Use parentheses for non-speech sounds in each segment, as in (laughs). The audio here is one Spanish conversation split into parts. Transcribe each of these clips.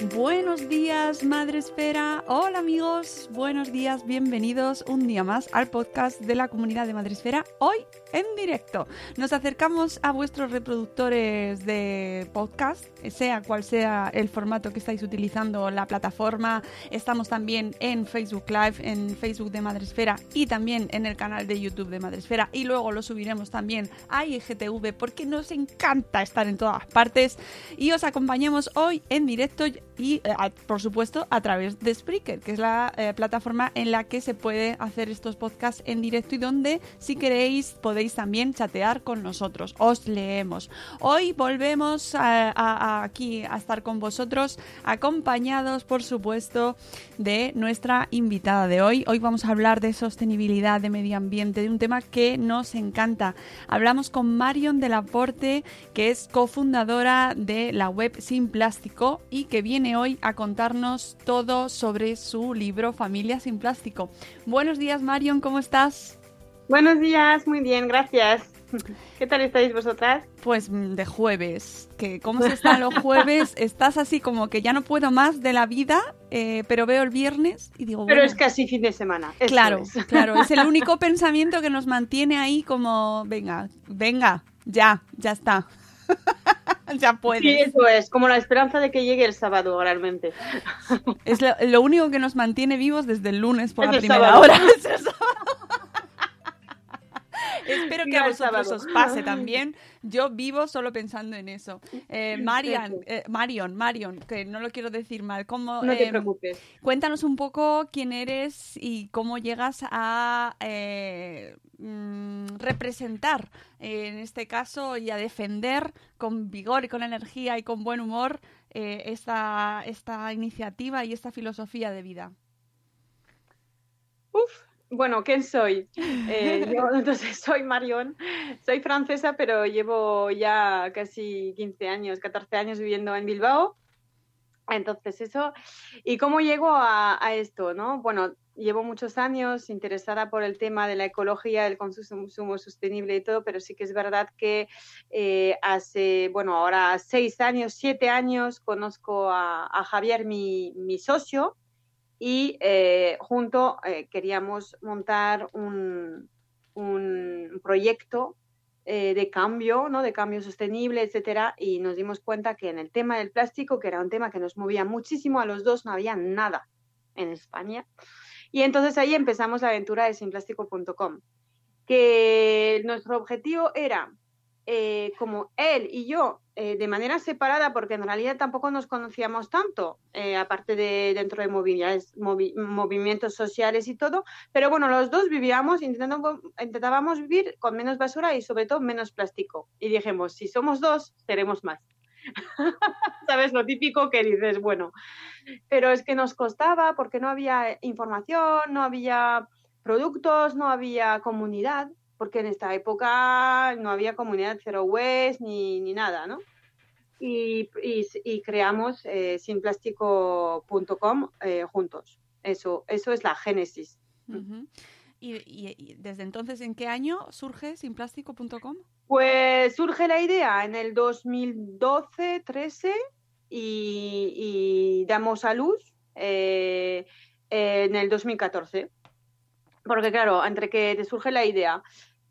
Buenos días, Madre Esfera. Hola amigos, buenos días, bienvenidos un día más al podcast de la comunidad de Madre Esfera. Hoy en directo. Nos acercamos a vuestros reproductores de podcast, sea cual sea el formato que estáis utilizando, la plataforma. Estamos también en Facebook Live, en Facebook de Madre Esfera y también en el canal de YouTube de Madre Esfera. Y luego lo subiremos también a IGTV porque nos encanta estar en todas partes. Y os acompañamos hoy en directo y, eh, por supuesto, a través de Spreaker, que es la eh, plataforma en la que se puede hacer estos podcasts en directo y donde, si queréis, podéis también chatear con nosotros. Os leemos. Hoy volvemos a aquí a estar con vosotros, acompañados, por supuesto, de nuestra invitada de hoy. Hoy vamos a hablar de sostenibilidad, de medio ambiente, de un tema que nos encanta. Hablamos con Marion de Laporte, que es cofundadora de la web Sin Plástico y que viene hoy a contarnos todo sobre su libro Familia sin Plástico. Buenos días, Marion, ¿cómo estás? Buenos días, muy bien, gracias. ¿Qué tal estáis vosotras? Pues mm, de jueves, que cómo se están los jueves, (laughs) estás así como que ya no puedo más de la vida, eh, pero veo el viernes y digo, Pero bueno, es casi fin de semana. Claro, es. claro, es el único (laughs) pensamiento que nos mantiene ahí como, venga, venga, ya, ya está. (laughs) ya puedes. Sí, eso es, como la esperanza de que llegue el sábado realmente. Es lo, lo único que nos mantiene vivos desde el lunes por Es la primera sábado. hora. Es el sábado. Espero que a vosotros os pase (laughs) también. Yo vivo solo pensando en eso. Eh, Marian, eh, Marion, Marion, que no lo quiero decir mal. ¿cómo, No te eh, preocupes. Cuéntanos un poco quién eres y cómo llegas a eh, mm, representar, eh, en este caso, y a defender con vigor y con energía y con buen humor eh, esta, esta iniciativa y esta filosofía de vida. Uf, bueno, ¿quién soy? Eh, (laughs) yo entonces soy Marion, soy francesa, pero llevo ya casi 15 años, 14 años viviendo en Bilbao. Entonces eso, ¿y cómo llego a, a esto? ¿no? Bueno, llevo muchos años interesada por el tema de la ecología, el consumo sostenible y todo, pero sí que es verdad que eh, hace, bueno, ahora seis años, siete años, conozco a, a Javier, mi, mi socio, y eh, junto eh, queríamos montar un, un proyecto eh, de cambio, ¿no? de cambio sostenible, etcétera, y nos dimos cuenta que en el tema del plástico, que era un tema que nos movía muchísimo a los dos, no había nada en España. Y entonces ahí empezamos la aventura de sinplástico.com, que nuestro objetivo era, eh, como él y yo, eh, de manera separada, porque en realidad tampoco nos conocíamos tanto, eh, aparte de dentro de movimientos sociales y todo, pero bueno, los dos vivíamos, intentando, intentábamos vivir con menos basura y sobre todo menos plástico. Y dijimos, si somos dos, seremos más. (laughs) ¿Sabes? Lo típico que dices, bueno, pero es que nos costaba porque no había información, no había productos, no había comunidad, porque en esta época no había comunidad Zero Waste ni, ni nada, ¿no? Y, y- y creamos eh, sinplástico.com eh, juntos. Eso, eso es la génesis. ¿Y, y- y desde entonces en qué año surge sinplástico.com? Pues surge la idea en el 2012-13 y, y damos a luz eh, en el 2014. Porque claro, entre que te surge la idea,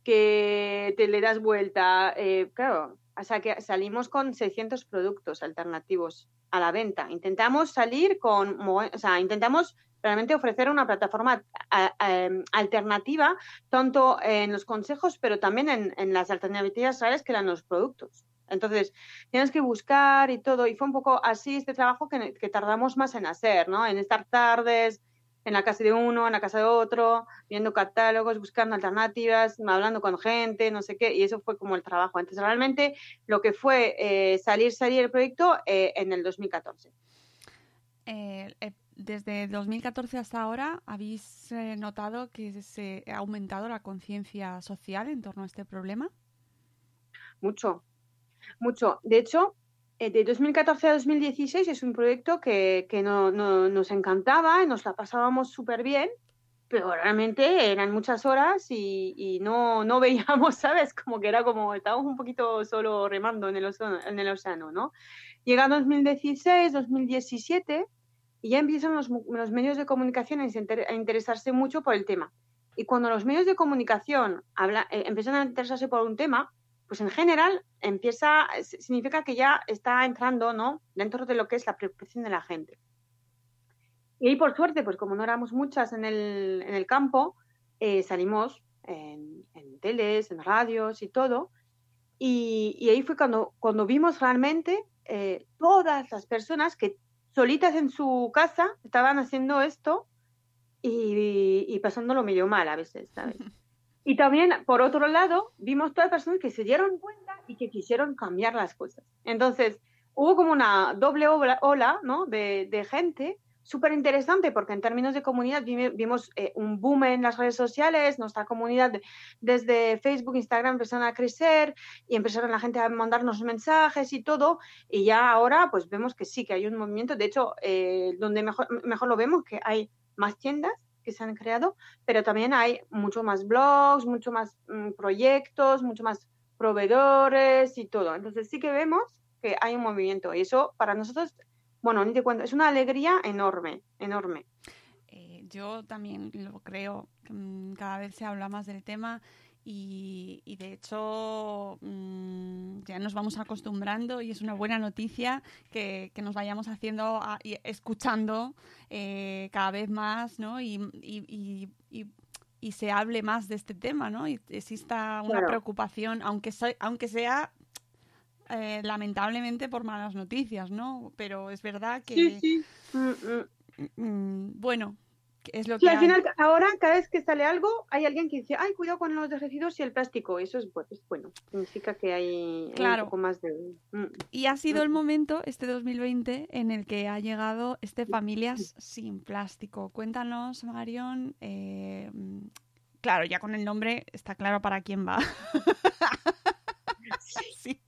que te le das vuelta, eh, claro, sea que salimos con 600 productos alternativos a la venta. Intentamos salir con, o sea, intentamos realmente ofrecer una plataforma a- alternativa, tanto en los consejos, pero también en, en las alternativas reales que eran los productos. Entonces, tienes que buscar y todo, y fue un poco así este trabajo que, que tardamos más en hacer, ¿no? En estar tardes, en la casa de uno, en la casa de otro, viendo catálogos, buscando alternativas, hablando con gente, no sé qué, y eso fue como el trabajo. Entonces, realmente lo que fue eh, salir, salir el proyecto eh, en el 2014. Eh, eh, desde 2014 hasta ahora, ¿habéis notado que se ha aumentado la conciencia social en torno a este problema? Mucho, mucho. De hecho, de 2014 a 2016 es un proyecto que, que no, no- nos encantaba, nos la pasábamos súper bien, pero realmente eran muchas horas y, y no, no (laughs) veíamos, ¿sabes? Como que era como, estábamos un poquito solo remando en el océano, ¿no? Llega 2016, 2017 y ya empiezan los, los medios de comunicación a interesarse mucho por el tema. Y cuando los medios de comunicación habla- eh, empiezan a interesarse por un tema, pues en general empieza, significa que ya está entrando, ¿no? Dentro de lo que es la preocupación de la gente. Y ahí, por suerte, pues como no éramos muchas en el, en el campo, eh, salimos en, en teles, en radios y todo. Y, y ahí fue cuando, cuando vimos realmente eh, todas las personas que solitas en su casa estaban haciendo esto y, y pasándolo medio mal a veces, ¿sabes? (laughs) Y también, por otro lado, vimos todas las personas que se dieron cuenta y que quisieron cambiar las cosas. Entonces, hubo como una doble ola, ¿no? de, gente súper interesante porque en términos de comunidad vimos eh, un boom en las redes sociales, nuestra comunidad de- desde Facebook, Instagram empezaron a crecer y empezaron la gente a mandarnos mensajes y todo y ya ahora pues vemos que sí, que hay un movimiento, de hecho eh, donde mejor, mejor lo vemos que hay más tiendas que se han creado, pero también hay mucho más blogs, mucho más mm, proyectos, mucho más proveedores y todo. Entonces sí que vemos que hay un movimiento y eso para nosotros, bueno, ni te cuento, es una alegría enorme, enorme. Eh, yo también lo creo. mm, Cada vez se habla más del tema y, y de hecho mm, ya nos vamos acostumbrando y es una buena noticia que, que nos vayamos haciendo a- y escuchando eh, cada vez más, ¿no? Y, y- y- se hable más de este tema, ¿no? Y exista una Claro. preocupación, aunque, so- aunque sea eh, lamentablemente por malas noticias, ¿no? Pero es verdad que, Sí, sí. Mm, mm. bueno, es lo que al hay. final, ahora cada vez que sale algo, hay alguien que dice, ay, cuidado con los residuos y el plástico. Eso es, bu- es bueno, significa que hay, hay Claro. un poco más de... mm. Y ha sido el Mm. momento, este 2020, en el que ha llegado este Familias sin Plástico. Cuéntanos, Marion. eh, mm, claro, ya con el nombre está claro para quién va. (laughs) Sí.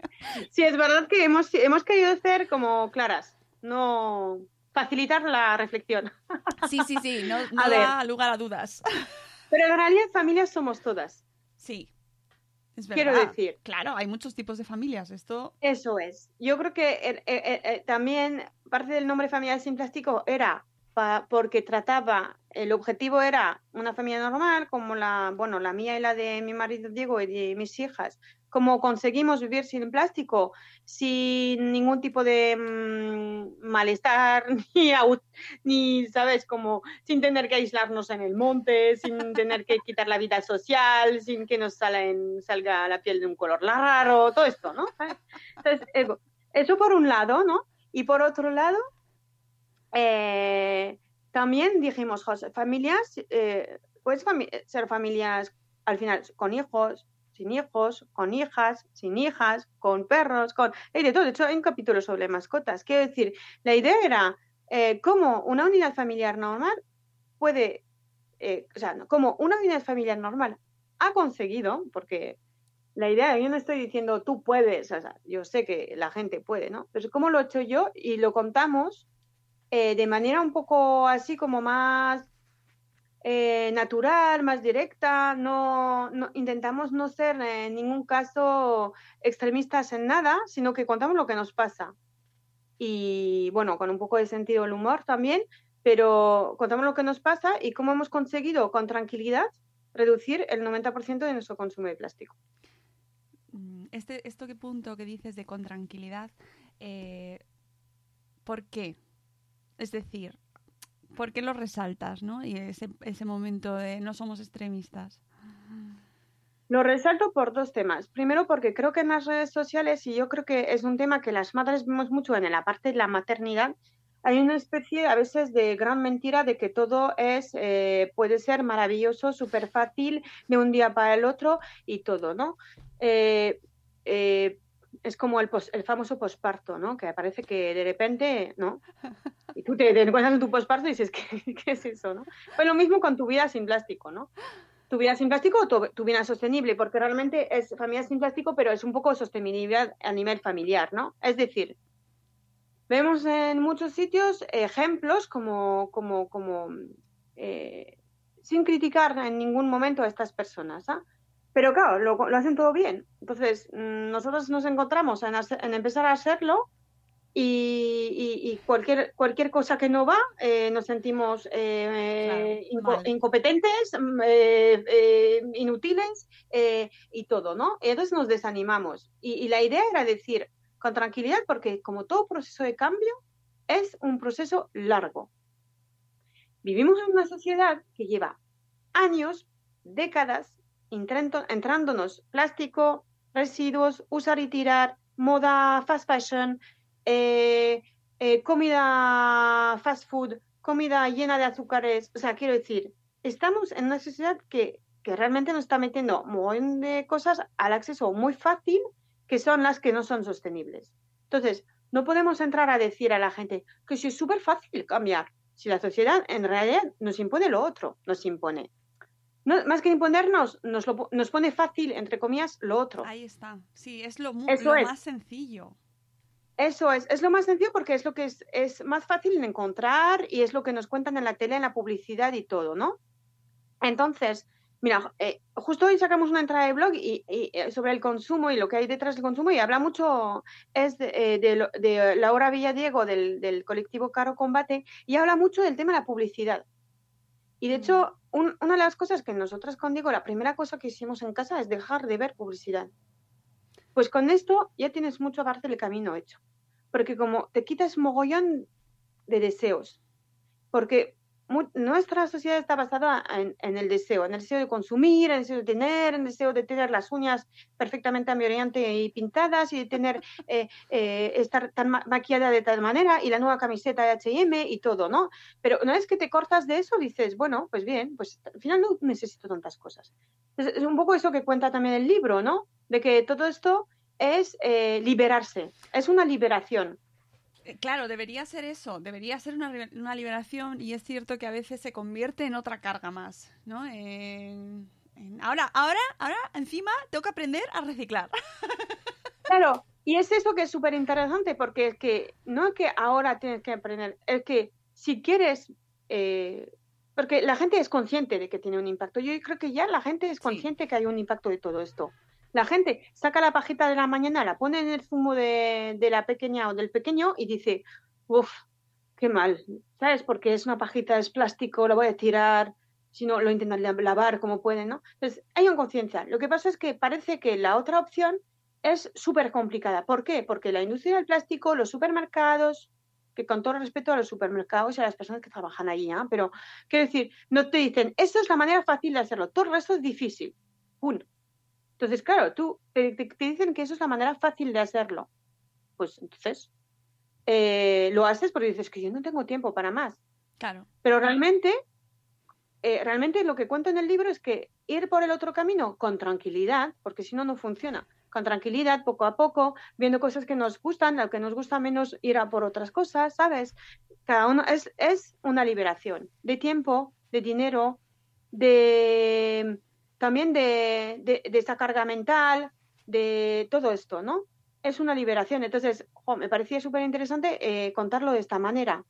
Sí, es verdad que hemos, hemos querido ser como claras, no facilitar la reflexión. Sí, sí, sí, no, (laughs) no A da lugar a dudas. Pero en realidad familias somos todas. Sí, es Quiero verdad. decir. Claro, hay muchos tipos de familias. Esto, Eso es. Yo creo que eh, eh, eh, también parte del nombre Familia sin Plástico era pa- porque trataba, el objetivo era una familia normal, como la, bueno, la mía y la de mi marido Diego y de mis hijas. Como conseguimos vivir sin plástico, sin ningún tipo de mm, malestar, (laughs) ni, ni, ¿sabes? Como sin tener que aislarnos en el monte, sin tener que quitar la vida social, sin que nos salen- salga la piel de un color raro, todo esto, ¿no? Entonces, eso- por un lado, ¿no? Y por otro lado, eh, también dijimos, José, familias, eh, puedes ser familias al final con hijos, sin hijos, con hijas, sin hijas, con perros, con... Hay de todo, de hecho hay un capítulo sobre mascotas. Quiero decir, la idea era eh, cómo una unidad familiar normal puede, eh, o sea, no, cómo una unidad familiar normal ha conseguido, porque la idea, yo no estoy diciendo tú puedes, o sea, yo sé que la gente puede, ¿no? Pero cómo lo he hecho yo y lo contamos eh, de manera un poco así como más eh, natural, más directa, no, intentamos no ser en ningún caso extremistas en nada, sino que contamos lo que nos pasa. y bueno, con un poco de sentido del humor también, pero contamos lo que nos pasa y cómo hemos conseguido con tranquilidad reducir el 90% de nuestro consumo de plástico. Mm, Este, esto que punto que dices de con tranquilidad, eh, ¿por qué? Es decir, ¿por qué lo resaltas, no? Y ese, momento de no somos extremistas. Lo resalto por dos temas. Primero, porque creo que en las redes sociales, y yo creo que es un tema que las madres vemos mucho en la parte de la maternidad, hay una especie a veces de gran mentira de que todo es eh, puede ser maravilloso, súper fácil de un día para el otro y todo, ¿no? Eh, eh, es como el, el famoso posparto, ¿no? Que parece que de repente, ¿no? Y tú te, te encuentras en tu posparto y dices, (laughs) ¿qué, es eso, no? Pues lo mismo con tu vida sin plástico, ¿no? Tu vida sin plástico o tu, vida sostenible, porque realmente es familia sin plástico, pero es un poco sostenibilidad a nivel familiar, ¿no? Es decir, vemos en muchos sitios ejemplos como, como, como eh, sin criticar en ningún momento a estas personas, ¿ah? Pero claro, lo, hacen todo bien. Entonces, mm, nosotros nos encontramos en empezar a hacerlo y, y- y cualquier, cualquier cosa que no va, eh, nos sentimos eh, Claro, inco- mal. incompetentes, mm, eh, inútiles y todo, ¿no? Entonces nos desanimamos. Y, y la idea era decir, con tranquilidad, porque como todo proceso de cambio, es un proceso largo. Vivimos en una sociedad que lleva años, décadas, entrándonos plástico, residuos, usar y tirar, moda fast fashion, eh, eh, comida fast food, comida llena de azúcares. O sea, quiero decir, estamos en una sociedad que, que realmente nos está metiendo un montón de cosas al acceso muy fácil, que son las que no son sostenibles. Entonces, no podemos entrar a decir a la gente que sí es súper fácil cambiar, si la sociedad en realidad nos impone lo otro, nos impone. No, más que imponernos, nos, lo nos pone fácil, entre comillas, lo otro. Ahí está. Sí, es lo, mu- Eso lo es. más sencillo. Eso es, es lo más sencillo porque es lo que es, es más fácil de encontrar y es lo que nos cuentan en la tele, en la publicidad y todo, ¿no? Entonces, mira, eh, justo hoy sacamos una entrada de blog y, y, eh, sobre el consumo y lo que hay detrás del consumo y habla mucho, es de, eh, de, de Laura Villadiego del, del colectivo Caro Combate y habla mucho del tema de la publicidad. Y de hecho, un- una de las cosas que nosotras con Diego, la primera cosa que hicimos en casa es dejar de ver publicidad. Pues con esto ya tienes mucho parte del camino hecho. Porque como te quitas mogollón de deseos. Porque nuestra sociedad está basada en, en el deseo, en el deseo de consumir, en el deseo de tener, en el deseo de tener las uñas perfectamente ambiorante y pintadas y de tener, (laughs) eh, eh, estar tan ma- maquillada de tal manera y la nueva camiseta de H&M y todo, ¿no? Pero una vez que te cortas de eso, dices, bueno, pues bien, pues al final no necesito tantas cosas. Es, es un poco eso que cuenta también el libro, ¿no? De que todo esto es eh, liberarse, es una liberación. Eh, Claro, debería ser eso, debería ser una, una liberación y es cierto que a veces se convierte en otra carga más, ¿no? En- en- ahora, ahora, ahora, encima tengo que aprender a reciclar. (laughs) Claro, y es eso que es súper interesante, porque es que no es que ahora tienes que aprender, es que si quieres, eh, porque la gente es consciente de que tiene un impacto. Yo creo que ya la gente es consciente que hay un impacto de todo esto. La gente saca la pajita de la mañana, la pone en el zumo de, de la pequeña o del pequeño y dice, uff, qué mal, ¿sabes? Porque es una pajita, es plástico, la voy a tirar, si no lo intentan la- lavar como pueden, ¿no? Entonces, hay una conciencia. Lo que pasa es que parece que la otra opción es súper complicada. ¿Por qué? Porque la industria del plástico, los supermercados, que con todo respeto a los supermercados y a las personas que trabajan allí, ¿ah? pero quiero decir, no te dicen, esto es la manera fácil de hacerlo, todo el resto es difícil. Punto. Entonces, claro, tú te, te- te dicen que eso es la manera fácil de hacerlo. Pues entonces eh, lo haces porque dices que yo no tengo tiempo para más. Claro. Pero realmente, eh, realmente lo que cuento en el libro es que ir por el otro camino con tranquilidad, porque si no, no funciona. Con tranquilidad, poco a poco, viendo cosas que nos gustan, lo que nos gusta menos, ir a por otras cosas, ¿sabes? Cada uno es, es una liberación de tiempo, de dinero, de también de, de, esa carga mental, de todo esto, ¿no? Es una liberación. Entonces, me parecía súper interesante eh, contarlo de esta manera,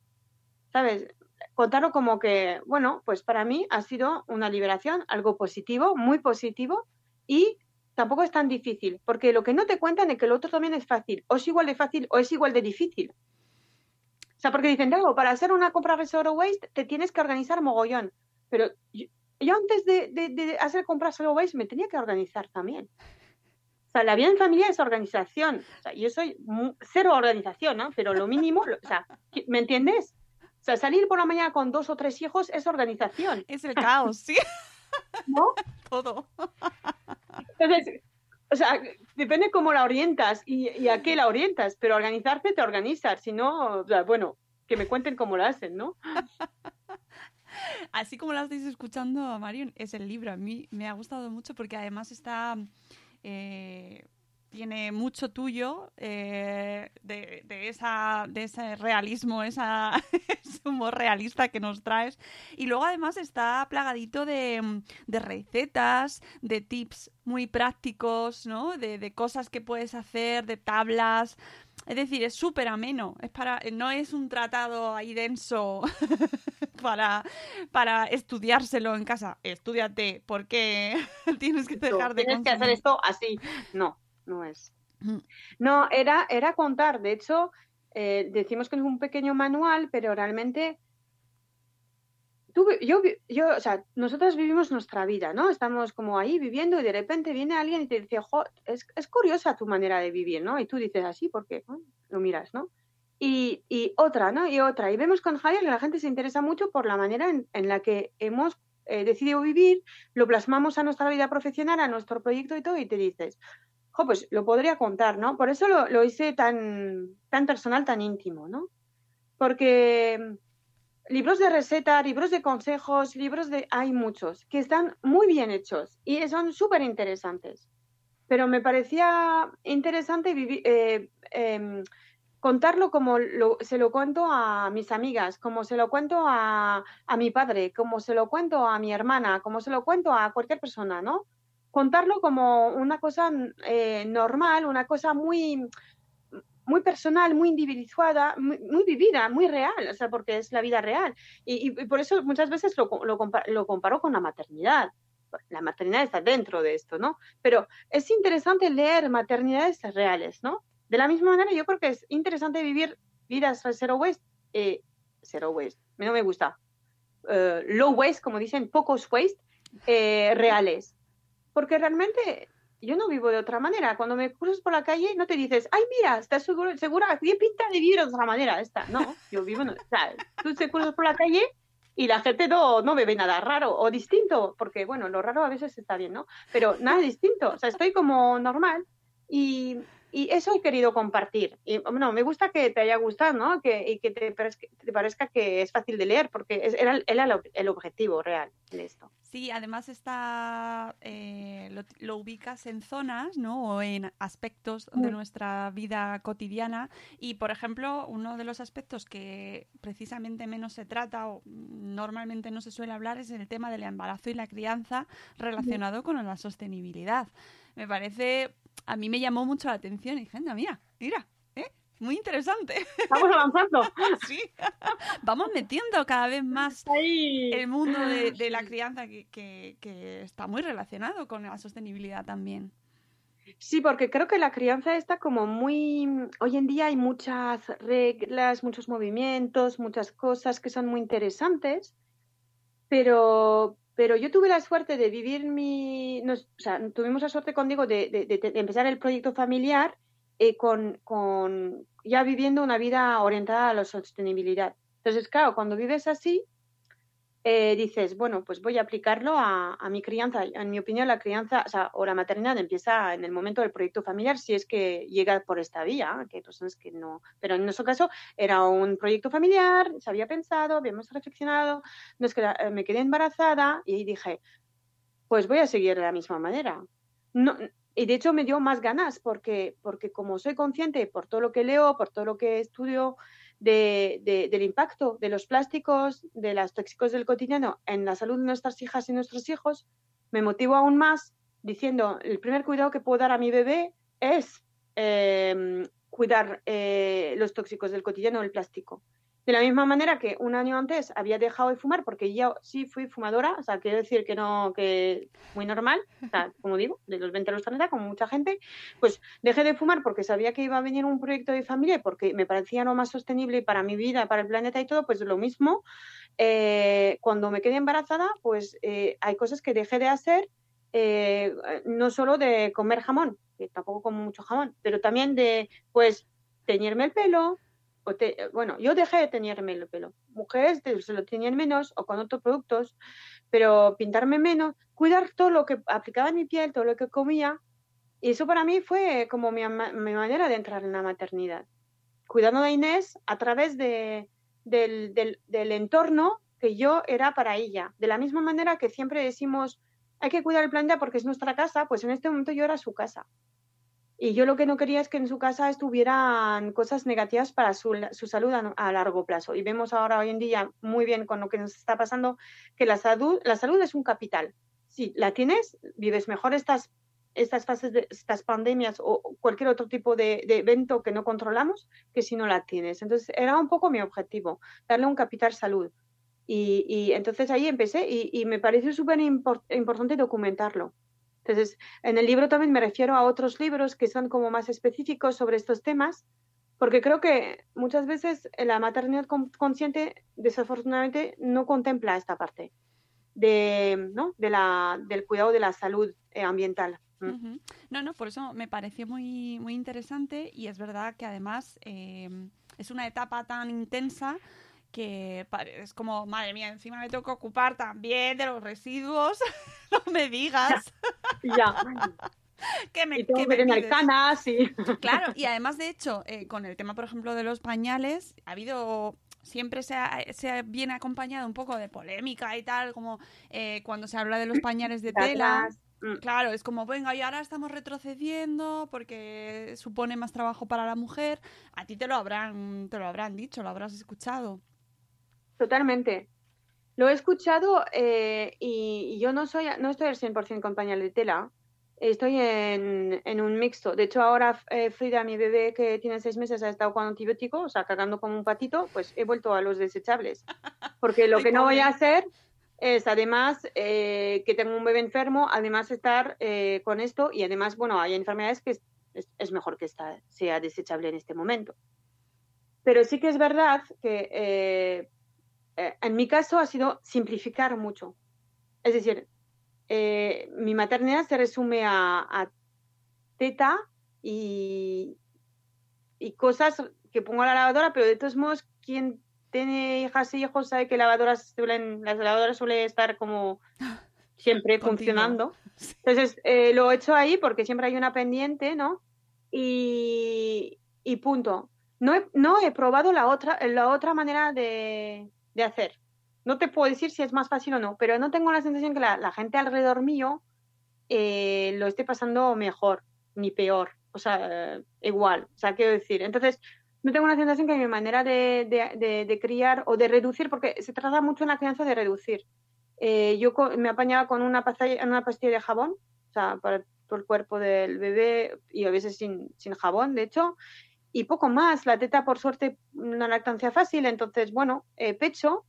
¿sabes? Contarlo como que, bueno, pues para mí ha sido una liberación, algo positivo, muy positivo, y tampoco es tan difícil, porque lo que no te cuentan es que lo otro también es fácil, o es igual de fácil o es igual de difícil. O sea, porque dicen, no, para hacer una compra de waste te tienes que organizar mogollón. Pero yo, antes de, de- de hacer compras zero waste me tenía que organizar también. O sea, la vida en familia es organización. O sea, yo soy cero organización, ¿no? Pero lo mínimo, o sea, ¿qué- ¿me entiendes? O sea, salir por la mañana con dos o tres hijos es organización, Es el caos, sí. ¿no? Todo. Entonces, o sea, depende cómo la orientas y, y a qué la orientas, pero organizarte te organizas, si no, o sea, bueno, que me cuenten cómo lo hacen, ¿no? Así como la estáis escuchando, Marion, es el libro. A mí me ha gustado mucho porque además está. eh, tiene mucho tuyo eh, de, esa, de ese realismo, esa, (laughs) ese humor realista que nos traes. Y luego además está plagadito de, de recetas, de tips muy prácticos, ¿no? De, de cosas que puedes hacer, de tablas. Es decir, es súper ameno. Es para, no es un tratado ahí denso (laughs) para, para estudiárselo en casa. Estúdiate, porque (laughs) tienes que dejar de Tienes que hacer esto así. No, no es. No, era, era contar. De hecho, eh, decimos que es un pequeño manual, pero realmente tú, yo, yo, o sea, nosotros vivimos nuestra vida, ¿no? Estamos como ahí viviendo y de repente viene alguien y te dice, jo, es, es curiosa tu manera de vivir, ¿no? Y tú dices así porque bueno, lo miras, ¿no? Y, y otra, ¿no? Y otra. Y vemos con Javier que la gente se interesa mucho por la manera en, en la que hemos eh, decidido vivir, lo plasmamos a nuestra vida profesional, a nuestro proyecto y todo, y te dices, jo, pues lo podría contar, ¿no? Por eso lo, lo hice tan, tan personal, tan íntimo, ¿no? Porque libros de receta, libros de consejos, libros de... Hay muchos que están muy bien hechos y son súper interesantes. Pero me parecía interesante vivi- eh, em, contarlo como lo- se lo cuento a mis amigas, como se lo cuento a, a mi padre, como se lo cuento a mi hermana, como se lo cuento a cualquier persona, ¿no? Contarlo como una cosa eh, normal, una cosa muy, muy personal, muy individuada, muy, muy vivida, muy real, o sea, porque es la vida real. Y, y- por eso muchas veces lo, lo, lo comparo con la maternidad. La maternidad está dentro de esto, ¿no? Pero es interesante leer maternidades reales, ¿no? De la misma manera, yo creo que es interesante vivir vidas zero waste, eh, zero waste, no me gusta, eh, low waste, como dicen, pocos waste, eh, reales. Porque realmente yo no vivo de otra manera. Cuando me cruzas por la calle, no te dices, ay, mira, estás seguro, segura, tiene pinta de vivir de otra manera esta. No, yo vivo, en- o sea, tú te cruzas por la calle y la gente no, no me ve nada raro o distinto, porque bueno, lo raro a veces está bien, ¿no? Pero nada distinto, o sea, estoy como normal y, y eso he querido compartir. Y bueno, me gusta que te haya gustado, ¿no? Que, y que te parezca, te parezca que es fácil de leer, porque es- era, era el, ob- el objetivo real de esto. Sí, además está eh, lo, lo ubicas en zonas, ¿no? O en aspectos de Mm. nuestra vida cotidiana. Y, por ejemplo, uno de los aspectos que precisamente menos se trata o normalmente no se suele hablar es el tema del embarazo y la crianza relacionado con la sostenibilidad. Me parece, a mí me llamó mucho la atención y dije, anda, mira, mira, ¿eh? Muy interesante. Estamos avanzando. (laughs) sí. Vamos metiendo cada vez más Ahí. el mundo de, de la crianza que, que- que está muy relacionado con la sostenibilidad también. Sí, porque creo que la crianza está como muy... Hoy en día hay muchas reglas, muchos movimientos, muchas cosas que son muy interesantes, pero, pero yo tuve la suerte de vivir mi... o sea, tuvimos la suerte de- de- de empezar el proyecto familiar eh, con, con ya viviendo una vida orientada a la sostenibilidad. Entonces, claro, cuando vives así, eh, dices, bueno, pues voy a aplicarlo a, a mi crianza. En mi opinión, la crianza, o sea, o la maternidad empieza en el momento del proyecto familiar, si es que llega por esta vía, que hay personas que no. Pero en nuestro caso era un proyecto familiar, se había pensado, habíamos reflexionado, nos queda- eh, me quedé embarazada y dije, pues voy a seguir de la misma manera. No, y de hecho me dio más ganas porque, porque como soy consciente por todo lo que leo, por todo lo que estudio, de- de- del impacto de los plásticos, de los tóxicos del cotidiano en la salud de nuestras hijas y nuestros hijos, me motivo aún más diciendo, el primer cuidado que puedo dar a mi bebé es eh, cuidar eh, los tóxicos del cotidiano, el plástico. De la misma manera que un año antes había dejado de fumar porque yo sí fui fumadora, o sea, quiero decir que no, que muy normal, o sea, (laughs) como digo, de los 20 a los 30, como mucha gente, pues dejé de fumar porque sabía que iba a venir un proyecto de familia porque me parecía lo más sostenible para mi vida, para el planeta y todo, pues lo mismo. Eh, cuando me quedé embarazada, pues eh, hay cosas que dejé de hacer, eh, no solo de comer jamón, que tampoco como mucho jamón, pero también de, pues, teñirme el pelo, te- bueno, yo dejé de teñirme el pelo. Mujeres se lo teñían menos o con otros productos, pero pintarme menos, cuidar todo lo que aplicaba en mi piel, todo lo que comía. Y eso para mí fue como mi, manera de entrar en la maternidad. Cuidando de Inés a través de, del, del entorno que yo era para ella. De la misma manera que siempre decimos, hay que cuidar el planeta porque es nuestra casa, pues en este momento yo era su casa. Y yo lo que no quería es que en su casa estuvieran cosas negativas para su, su salud a, a largo plazo. Y vemos ahora hoy en día muy bien con lo que nos está pasando que la salud, la salud es un capital. Si la tienes, vives mejor estas, estas fases, de estas pandemias o cualquier otro tipo de, de evento que no controlamos que si no la tienes. Entonces era un poco mi objetivo, darle un capital salud. Y, y entonces ahí empecé y, y me pareció súper import, importante documentarlo. Entonces, en el libro también me refiero a otros libros que son como más específicos sobre estos temas, porque creo que muchas veces la maternidad con- consciente, desafortunadamente, no contempla esta parte de, ¿no? de la, del cuidado de la salud eh, ambiental. Mm. No, no, por eso me pareció muy, muy interesante y es verdad que además eh, es una etapa tan intensa que es como, madre mía, encima me tengo que ocupar también de los residuos, (laughs) no me digas Ya. (laughs) que me, Y tengo que me que tener pides. canas y... (laughs) Claro, y además, de hecho, eh, con el tema, por ejemplo, de los pañales, ha habido. Siempre se, ha- se viene acompañado un poco de polémica y tal, como eh, cuando se habla de los pañales de tela. Mm. Claro, es como, venga, y ahora estamos retrocediendo porque supone más trabajo para la mujer. A ti te lo habrán, te lo habrán dicho, lo habrás escuchado. Totalmente. Lo he escuchado eh, y, y yo no soy no estoy al 100% con pañal de tela. Estoy en, en un mixto. De hecho, ahora eh, Frida, mi bebé que tiene seis meses, ha estado con antibiótico, o sea, cagando como un patito, pues he vuelto a los desechables. Porque lo (laughs) que no voy a hacer es, además, eh, que tengo un bebé enfermo, además estar eh, con esto y además, bueno, hay enfermedades que es, es- es mejor que sea desechable en este momento. Pero sí que es verdad que eh, eh, en mi caso ha sido simplificar mucho. Es decir, eh, mi maternidad se resume a, a teta y, y cosas que pongo a la lavadora, pero de todos modos, quien tiene hijas y hijos sabe que lavadoras suelen, las lavadoras suelen estar como (laughs) siempre Continua. funcionando. Entonces, eh, lo he hecho ahí porque siempre hay una pendiente, ¿no? Y, y punto. No he, no he probado la otra, la otra manera de, de hacer. No te puedo decir si es más fácil o no, pero no tengo la sensación que la, gente alrededor mío eh, lo esté pasando mejor ni peor. O sea, igual. O sea, quiero decir. Entonces, no tengo la sensación que mi manera de, de- de- de criar o de reducir, porque se trata mucho en la crianza de reducir. Eh, yo me apañaba con una pastilla, una pastilla de jabón, o sea, para todo el cuerpo del bebé y a veces sin jabón, de hecho, y poco más. La teta, por suerte, una lactancia fácil, entonces, bueno, eh, pecho.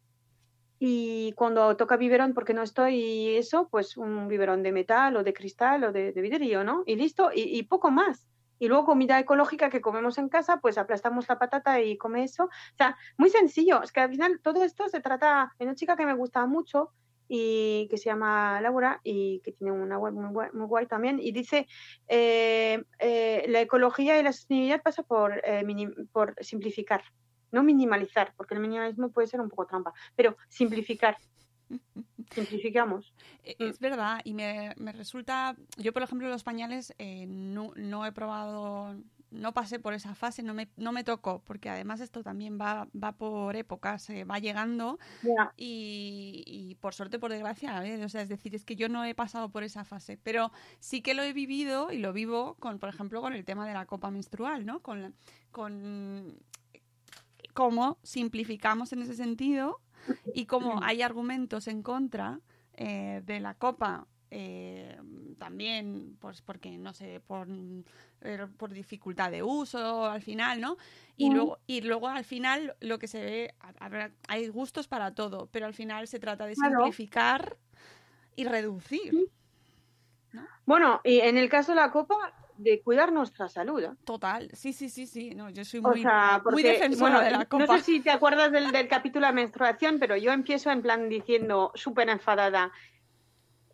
Y cuando toca biberón, porque no estoy eso, pues un biberón de metal o de cristal o de, vidrio, ¿no? Y listo, y, poco más. Y luego comida ecológica que comemos en casa, pues aplastamos la patata y come eso. O sea, muy sencillo. Es que al final todo esto se trata de una chica que me gusta mucho y que se llama Laura y que tiene una web muy guay, muy guay también. Y dice, eh, eh, la ecología y la sostenibilidad pasa por, eh, minim- por simplificar, no minimalizar, porque el minimalismo puede ser un poco trampa, pero simplificar. (laughs) Simplificamos. Mm. Es verdad, y me, me resulta. Yo, por ejemplo, los pañales no, no he probado. No pasé por esa fase, no me, no me tocó, porque además esto también va, va por épocas, eh, va llegando y, y por suerte, por desgracia, ¿eh? o sea, es decir, es que yo no he pasado por esa fase, pero sí que lo he vivido y lo vivo con, por ejemplo, con el tema de la copa menstrual, ¿no? Con, la- con cómo simplificamos en ese sentido y cómo hay argumentos en contra eh, de la copa eh, también, pues porque, no sé, por, eh, por dificultad de uso al final, ¿no? Y, luego, y luego al final lo que se ve, a- a ver, hay gustos para todo, pero al final se trata de Claro. simplificar y reducir. Bueno, y en el caso de la copa, de cuidar nuestra salud. ¿eh? Total, sí, sí, sí, sí. No, yo soy O muy, porque, defensora bueno, de la no copa. sé si te acuerdas del, del capítulo de menstruación, pero yo empiezo en plan diciendo, súper enfadada,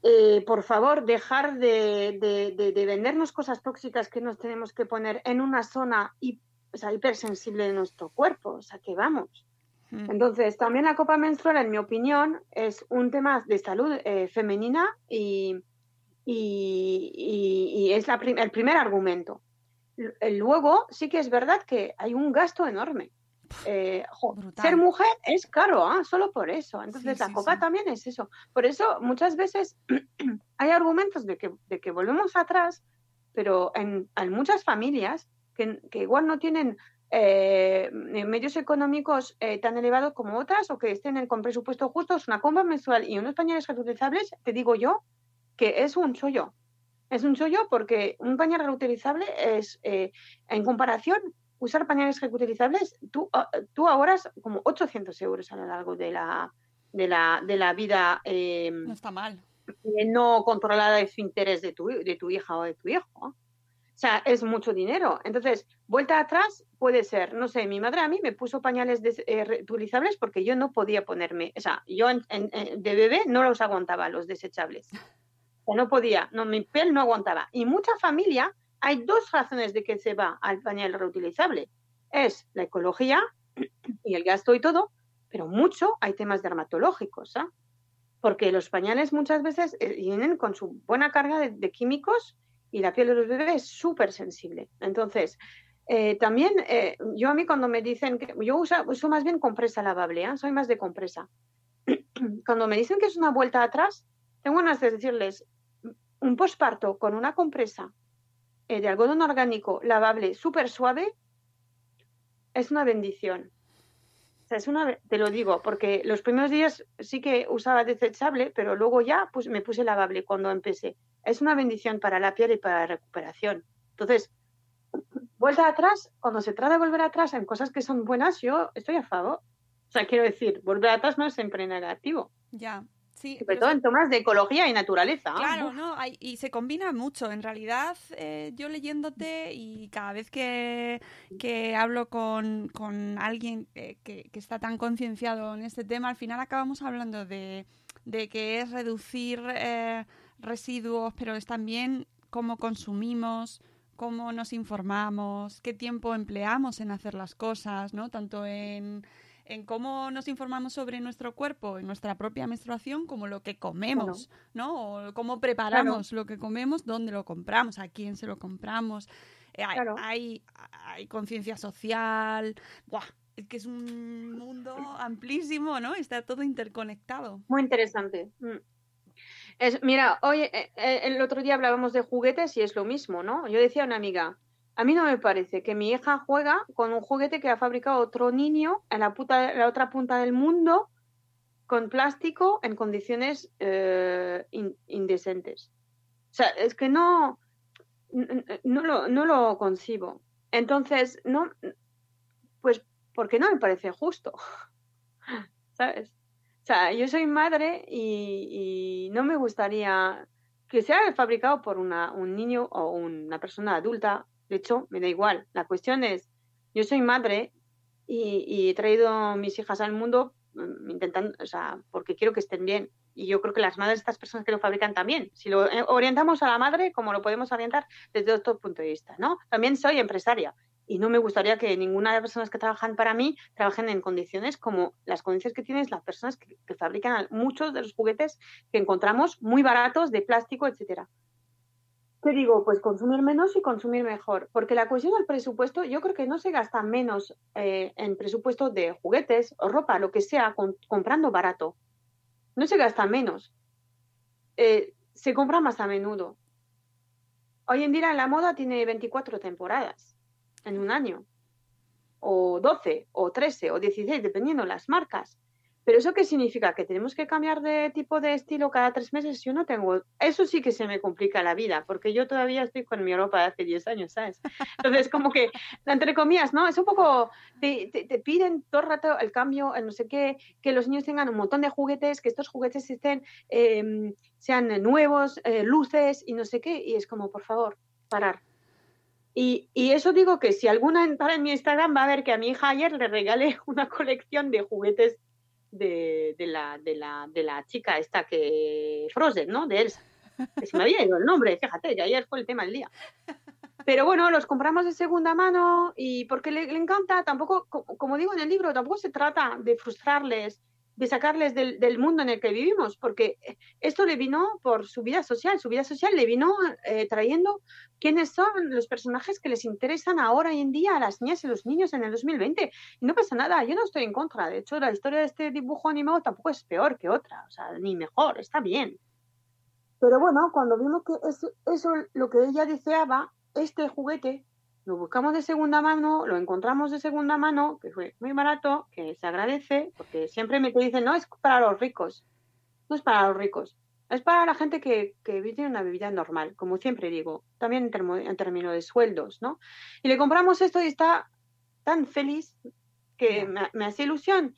eh, por favor, dejar de, de- de- de vendernos cosas tóxicas que nos tenemos que poner en una zona hi- o sea, hipersensible de nuestro cuerpo. O sea, que vamos. Mm. Entonces, también la copa menstrual, en mi opinión, es un tema de salud eh, femenina y, y- y- y es la prim- el primer argumento. Luego, sí que es verdad que hay un gasto enorme. Eh, jo, ser mujer es caro, ¿ah? solo por eso. Entonces, Sí, la sí, copa sí. también es eso. Por eso, muchas veces (clears throat) hay argumentos de que, de que volvemos atrás, pero en, en muchas familias que, que igual no tienen eh, medios económicos eh, tan elevados como otras o que estén en- con presupuesto justo, es una compra mensual y unos pañales reutilizables, te digo yo que es un chollo. Es un chollo porque un pañal reutilizable es, en comparación, usar pañales reutilizables, tú, ah, tú ahorras como 800 euros a lo largo de la, de la, de la vida eh, No está mal. eh, no controlada de su interés de tu, de tu hija o de tu hijo. O sea, es mucho dinero. Entonces, vuelta atrás puede ser, no sé, mi madre a mí me puso pañales des- eh, reutilizables porque yo no podía ponerme, o sea, yo en- de bebé no los aguantaba, los desechables. O no podía, no, mi piel no aguantaba. Y mucha familia, hay dos razones de que se va al pañal reutilizable. Es la ecología y el gasto y todo, pero mucho hay temas dermatológicos, ¿ah? porque los pañales muchas veces eh, vienen con su buena carga de, químicos y la piel de los bebés es súper sensible. Entonces, eh, también eh, yo a mí cuando me dicen que yo uso, más bien compresa lavable, ¿ah? soy más de compresa. (clears throat) cuando me dicen que es una vuelta atrás, tengo ganas de decirles un posparto con una compresa de algodón orgánico lavable súper suave es una bendición. Es una, te lo digo, porque los primeros días sí que usaba desechable, pero luego ya pues, me puse lavable cuando empecé. Es una bendición para la piel y para la recuperación. Entonces, vuelta atrás, cuando se trata de volver atrás en cosas que son buenas, yo estoy a favor. O sea, quiero decir, volver atrás no es siempre negativo. Ya, sí. Sobre todo en temas de ecología y naturaleza. Claro, Uf. no, hay- y se combina mucho. En realidad, eh, yo leyéndote y cada vez que, que hablo con, con alguien eh, que, que está tan concienciado en este tema, al final acabamos hablando de, de que es reducir eh, residuos, pero es también cómo consumimos, cómo nos informamos, qué tiempo empleamos en hacer las cosas, ¿no? Tanto en, en cómo nos informamos sobre nuestro cuerpo, en nuestra propia menstruación, como lo que comemos, ¿no? O cómo preparamos lo que comemos, dónde lo compramos, a quién se lo compramos. Eh, hay, Claro. hay, hay conciencia social. Buah, es que es un mundo amplísimo, ¿no? Está todo interconectado. Muy interesante. Mm. Es, mira, hoy, eh, eh, el otro día hablábamos de juguetes y es lo mismo, ¿no? Yo decía a una amiga, a mí no me parece que mi hija juega con un juguete que ha fabricado otro niño en la, puta, la otra punta del mundo con plástico en condiciones eh, in- indecentes. O sea, es que no, no, lo, no lo concibo. Entonces, no, pues porque no me parece justo, (laughs) ¿sabes? O sea, yo soy madre y, no me gustaría que sea fabricado por un niño o una persona adulta. De hecho, me da igual. La cuestión es, yo soy madre y, he traído mis hijas al mundo mm, intentando, o sea, porque quiero que estén bien. Y yo creo que las madres de estas personas que lo fabrican también. Si lo eh, orientamos a la madre, como lo podemos orientar desde otro punto de vista, ¿no? También soy empresaria y no me gustaría que ninguna de las personas que trabajan para mí trabajen en condiciones como las condiciones que tienen las personas que, que fabrican muchos de los juguetes que encontramos muy baratos de plástico, etcétera. Te digo, pues consumir menos y consumir mejor, porque la cuestión del presupuesto, yo creo que no se gasta menos eh, en presupuesto de juguetes o ropa, lo que sea, comprando barato. No se gasta menos. Eh, se compra más a menudo. Hoy en día la moda tiene 24 temporadas en un año, o 12, o 13, o 16, dependiendo las marcas. Pero ¿eso qué significa? ¿Que tenemos que cambiar de tipo de estilo cada tres meses? Yo no tengo... Eso sí que se me complica la vida, porque yo todavía estoy con mi ropa de hace 10 años, ¿sabes? Entonces, como que, entre comillas, ¿no? Es un poco... Te, te- piden todo el rato el cambio, el no sé qué, que los niños tengan un montón de juguetes, que estos juguetes estén, eh, sean nuevos, eh, luces y no sé qué. Y es como, por favor, parar. Y, y eso digo que si alguna entra en mi Instagram va a ver que a mi hija ayer le regalé (laughs) una colección de juguetes de, de la, de, la, de la chica esta que Frozen, ¿no? De Elsa. Se me había ido el nombre, fíjate, que ayer fue el tema del día. Pero bueno, los compramos de segunda mano y porque le, le encanta, tampoco, co- como digo en el libro, tampoco se trata de frustrarles, de sacarles del, del mundo en el que vivimos, porque esto le vino por su vida social, su vida social le vino eh, trayendo quiénes son los personajes que les interesan ahora hoy en día a las niñas y los niños en el 2020. Y no pasa nada, yo no estoy en contra. De hecho, la historia de este dibujo animado tampoco es peor que otra, o sea, ni mejor, está bien. Pero bueno, cuando vimos que eso, eso lo que ella deseaba, este juguete, lo buscamos de segunda mano, lo encontramos de segunda mano, que fue muy barato, que se agradece, porque siempre me dicen, no, es para los ricos. No es para los ricos. Es para la gente que, que vive una vida normal, como siempre digo, también en, termo- en términos de sueldos, ¿no? Y le compramos esto y está tan feliz que me, me hace ilusión.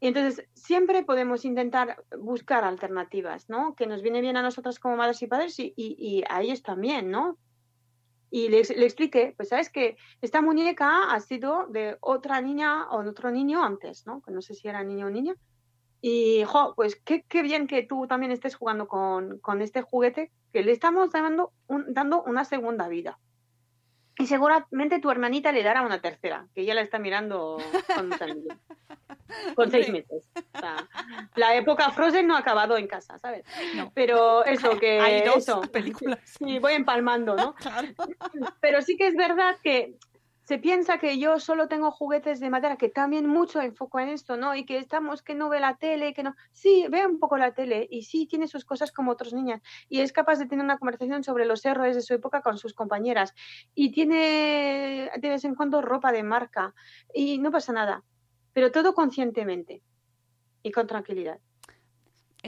Y entonces siempre podemos intentar buscar alternativas, ¿no? Que nos viene bien a nosotras como madres y padres y, y, y a ellos también, ¿no? Y le, le expliqué, pues sabes que esta muñeca ha sido de otra niña o de otro niño antes, ¿no? Que no sé si era niño o niña. Y, jo, pues qué, qué bien que tú también estés jugando con, con este juguete, que le estamos dando, un- dando una segunda vida. Y seguramente tu hermanita le dará una tercera, que ya la está mirando con, (laughs) con seis meses. O sea, la época Frozen no ha acabado en casa, ¿sabes? No. Pero eso, que Hay dos eso. películas. Sí, voy empalmando, ¿no? (laughs) Claro. Pero sí que es verdad que se piensa que yo solo tengo juguetes de madera, que también mucho enfoco en esto, ¿no? Y que estamos, que no ve la tele, que no. Sí, ve un poco la tele y sí tiene sus cosas como otras niñas y es capaz de tener una conversación sobre los errores de su época con sus compañeras y tiene de vez en cuando ropa de marca y no pasa nada, pero todo conscientemente y con tranquilidad.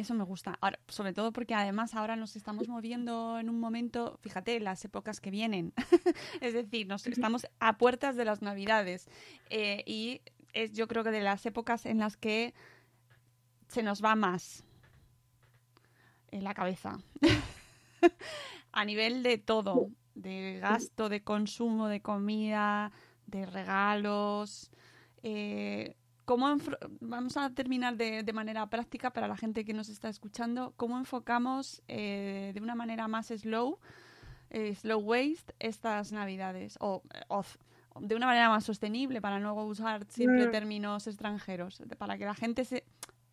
Eso me gusta. Ahora, sobre todo porque además ahora nos estamos moviendo en un momento, fíjate, las épocas que vienen. (laughs) es decir, nos estamos a puertas de las Navidades. Eh, y es yo creo que de las épocas en las que se nos va más en la cabeza. (laughs) a nivel de todo, de gasto, de consumo, de comida, de regalos. eh, ¿cómo vamos a terminar de, de manera práctica para la gente que nos está escuchando, cómo enfocamos eh, de una manera más slow, eh, slow waste estas navidades o, o f- de una manera más sostenible para no usar siempre Mm. términos extranjeros, para que la gente se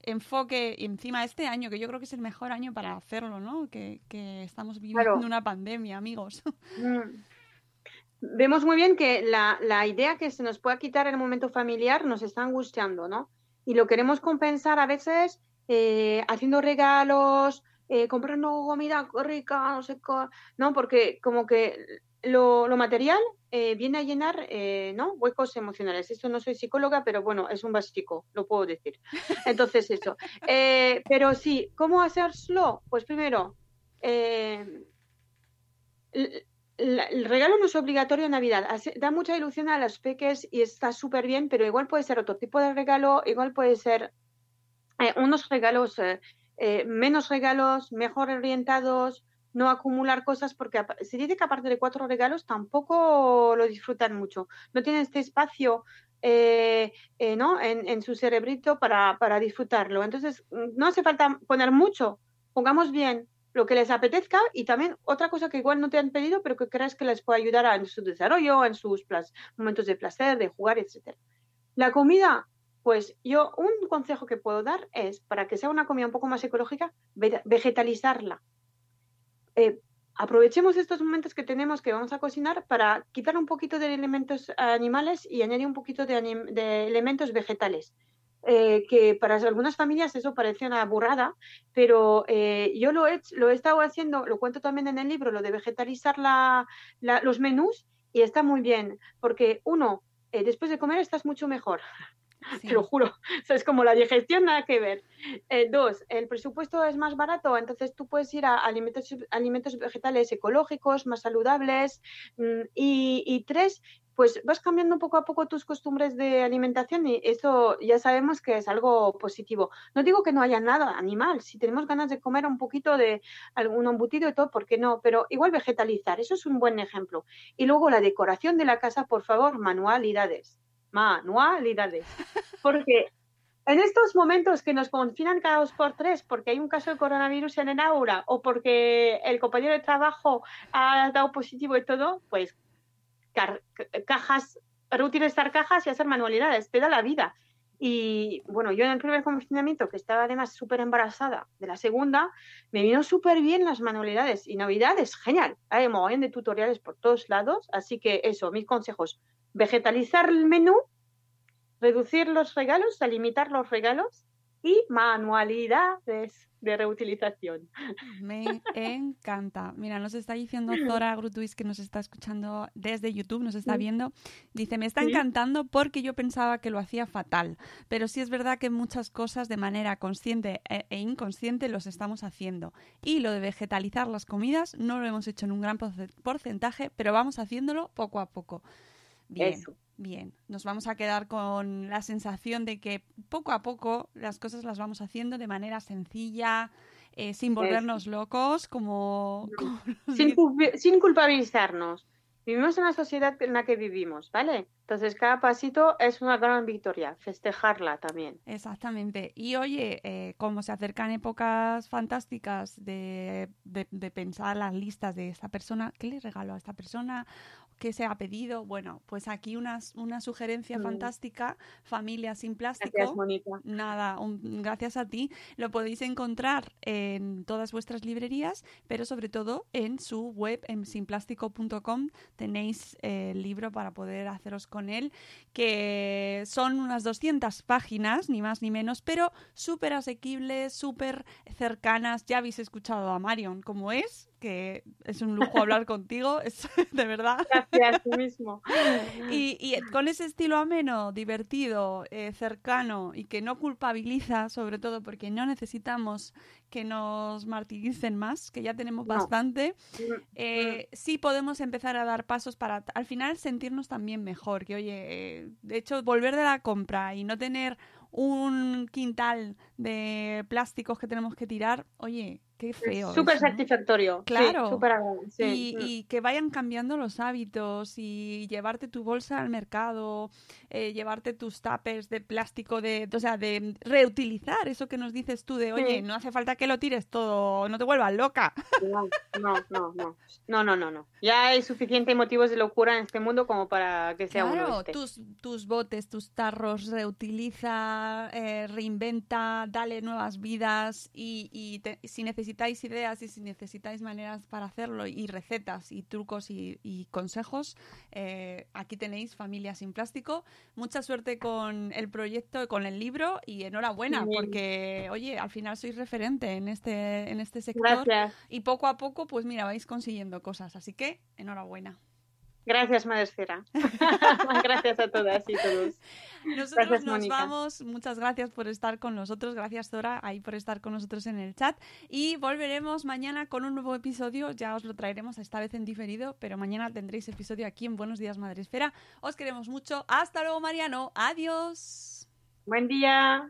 enfoque encima este año, que yo creo que es el mejor año para hacerlo, ¿no? Que, que estamos viviendo Claro. una pandemia, amigos. Mm. Vemos muy bien que la, la idea que se nos pueda quitar el momento familiar nos está angustiando, ¿no? Y lo queremos compensar a veces eh, haciendo regalos, eh, comprando comida rica, no sé, co- ¿no? Porque como que lo, lo material eh, viene a llenar, eh, ¿no? Huecos emocionales. Esto no soy psicóloga, pero bueno, es un básico, lo puedo decir. Entonces eso. (laughs) Pero sí, ¿cómo hacerlo? Pues primero, el regalo no es obligatorio en Navidad. Da mucha ilusión a los peques y está súper bien, pero igual puede ser otro tipo de regalo, igual puede ser eh, unos regalos, eh, eh, menos regalos, mejor orientados, no acumular cosas, porque se dice que aparte de cuatro regalos tampoco lo disfrutan mucho. No tienen este espacio eh, eh, ¿no? en, en su cerebrito para, para disfrutarlo. Entonces, mm, no hace falta poner mucho, pongamos bien lo que les apetezca y también otra cosa que igual no te han pedido, pero que crees que les puede ayudar en su desarrollo, en sus momentos de placer, de jugar, etcétera. La comida, pues yo un consejo que puedo dar es, para que sea una comida un poco más ecológica, ve- vegetalizarla. Eh, aprovechemos estos momentos que tenemos que vamos a cocinar para quitar un poquito de elementos animales y añadir un poquito de elementos vegetales. Eh, que para algunas familias eso parece una burrada, pero eh, yo lo he, lo he estado haciendo, lo cuento también en el libro, lo de vegetalizar la- la- los menús y está muy bien, porque uno, eh, después de comer estás mucho mejor. Sí. (laughs) te lo juro. (laughs) O sea, es como la digestión, nada que ver. Dos, el presupuesto es más barato, entonces tú puedes ir a alimentos, alimentos vegetales ecológicos, más saludables. mm, Y, y tres, pues vas cambiando poco a poco tus costumbres de alimentación y eso ya sabemos que es algo positivo. No digo que no haya nada animal, si tenemos ganas de comer un poquito de algún embutido y todo, ¿por qué no? Pero igual vegetalizar, eso es un buen ejemplo. Y luego la decoración de la casa, por favor, manualidades. Manualidades. Porque en estos momentos que nos confinan cada dos por tres porque hay un caso de coronavirus en el aula o porque el compañero de trabajo ha dado positivo y todo, pues cajas, reutilizar cajas y hacer manualidades, te da la vida. Y bueno, yo en el primer confinamiento, que estaba además súper embarazada de la segunda, me vino súper bien las manualidades y navidades, genial. Hay mogollón de tutoriales por todos lados, así que eso, mis consejos, vegetalizar el menú, reducir los regalos, sea, limitar los regalos y manualidades de reutilización. Me encanta. Mira, nos está diciendo Zora Grutuis que nos está escuchando desde YouTube, nos está viendo. Dice, me está encantando porque yo pensaba que lo hacía fatal, pero sí es verdad que muchas cosas de manera consciente e, e inconsciente los estamos haciendo. Y lo de vegetalizar las comidas no lo hemos hecho en un gran porce- porcentaje, pero vamos haciéndolo poco a poco. Bien. Eso. Bien, nos vamos a quedar con la sensación de que poco a poco las cosas las vamos haciendo de manera sencilla, eh, sin volvernos locos, como... (laughs) sin, sin culpabilizarnos. Vivimos en una sociedad en la que vivimos, ¿vale? Entonces cada pasito es una gran victoria, festejarla también. Exactamente. Y oye, eh, como se acercan épocas fantásticas de, de- de pensar las listas de esta persona, ¿qué le regalo a esta persona? ¿Qué se ha pedido? Bueno, pues aquí unas- una sugerencia Mm. fantástica, familia sin plástico. Gracias. Nada, un- gracias a ti. Lo podéis encontrar en todas vuestras librerías, pero sobre todo en su web, en sinplástico.com. Tenéis eh, el libro para poder haceros con él, que son unas 200 páginas, ni más ni menos, pero súper asequibles, súper cercanas. Ya habéis escuchado a Marion como es, que es un lujo hablar contigo, es (laughs) de verdad. Gracias, tú mismo. (laughs) Y, y con ese estilo ameno, divertido, eh, cercano y que no culpabiliza, sobre todo porque no necesitamos que nos martiricen más, que ya tenemos No. bastante, Mm, eh, sí podemos empezar a dar pasos para al final sentirnos también mejor. Que oye, eh, de hecho, volver de la compra y no tener un quintal de plásticos que tenemos que tirar, oye, qué feo. Súper satisfactorio. Sí, Claro. sí. Y, Mm. y que vayan cambiando los hábitos y llevarte tu bolsa al mercado, eh, llevarte tus tapers de plástico, de, o sea, de reutilizar eso que nos dices tú de, oye, Sí. no hace falta que lo tires todo, no te vuelvas loca. No, no, no, no. No, no, no, no. Ya hay suficientes motivos de locura en este mundo como para que sea uno Claro, este. tus, tus botes, tus tarros, reutiliza, eh, reinventa, dale nuevas vidas y, y te- si necesitáis ideas y si necesitáis maneras para hacerlo y recetas y trucos y, y consejos, eh, aquí tenéis Familia sin Plástico. Mucha suerte con el proyecto, con el libro y enhorabuena bien. porque, oye, al final sois referente en este, en este sector Gracias. y poco a poco, pues mira, vais consiguiendo cosas. Así que, enhorabuena. Gracias, Madresfera. (laughs) gracias a todas y todos. Nosotros Gracias, nos vamos. Muchas gracias por estar con nosotros. Gracias, Zora, ahí por estar con nosotros en el chat. Y volveremos mañana con un nuevo episodio. Ya os lo traeremos esta vez en diferido, pero mañana tendréis episodio aquí en Buenos Días Madresfera. Os queremos mucho. Hasta luego, Mariano. Adiós. Buen día.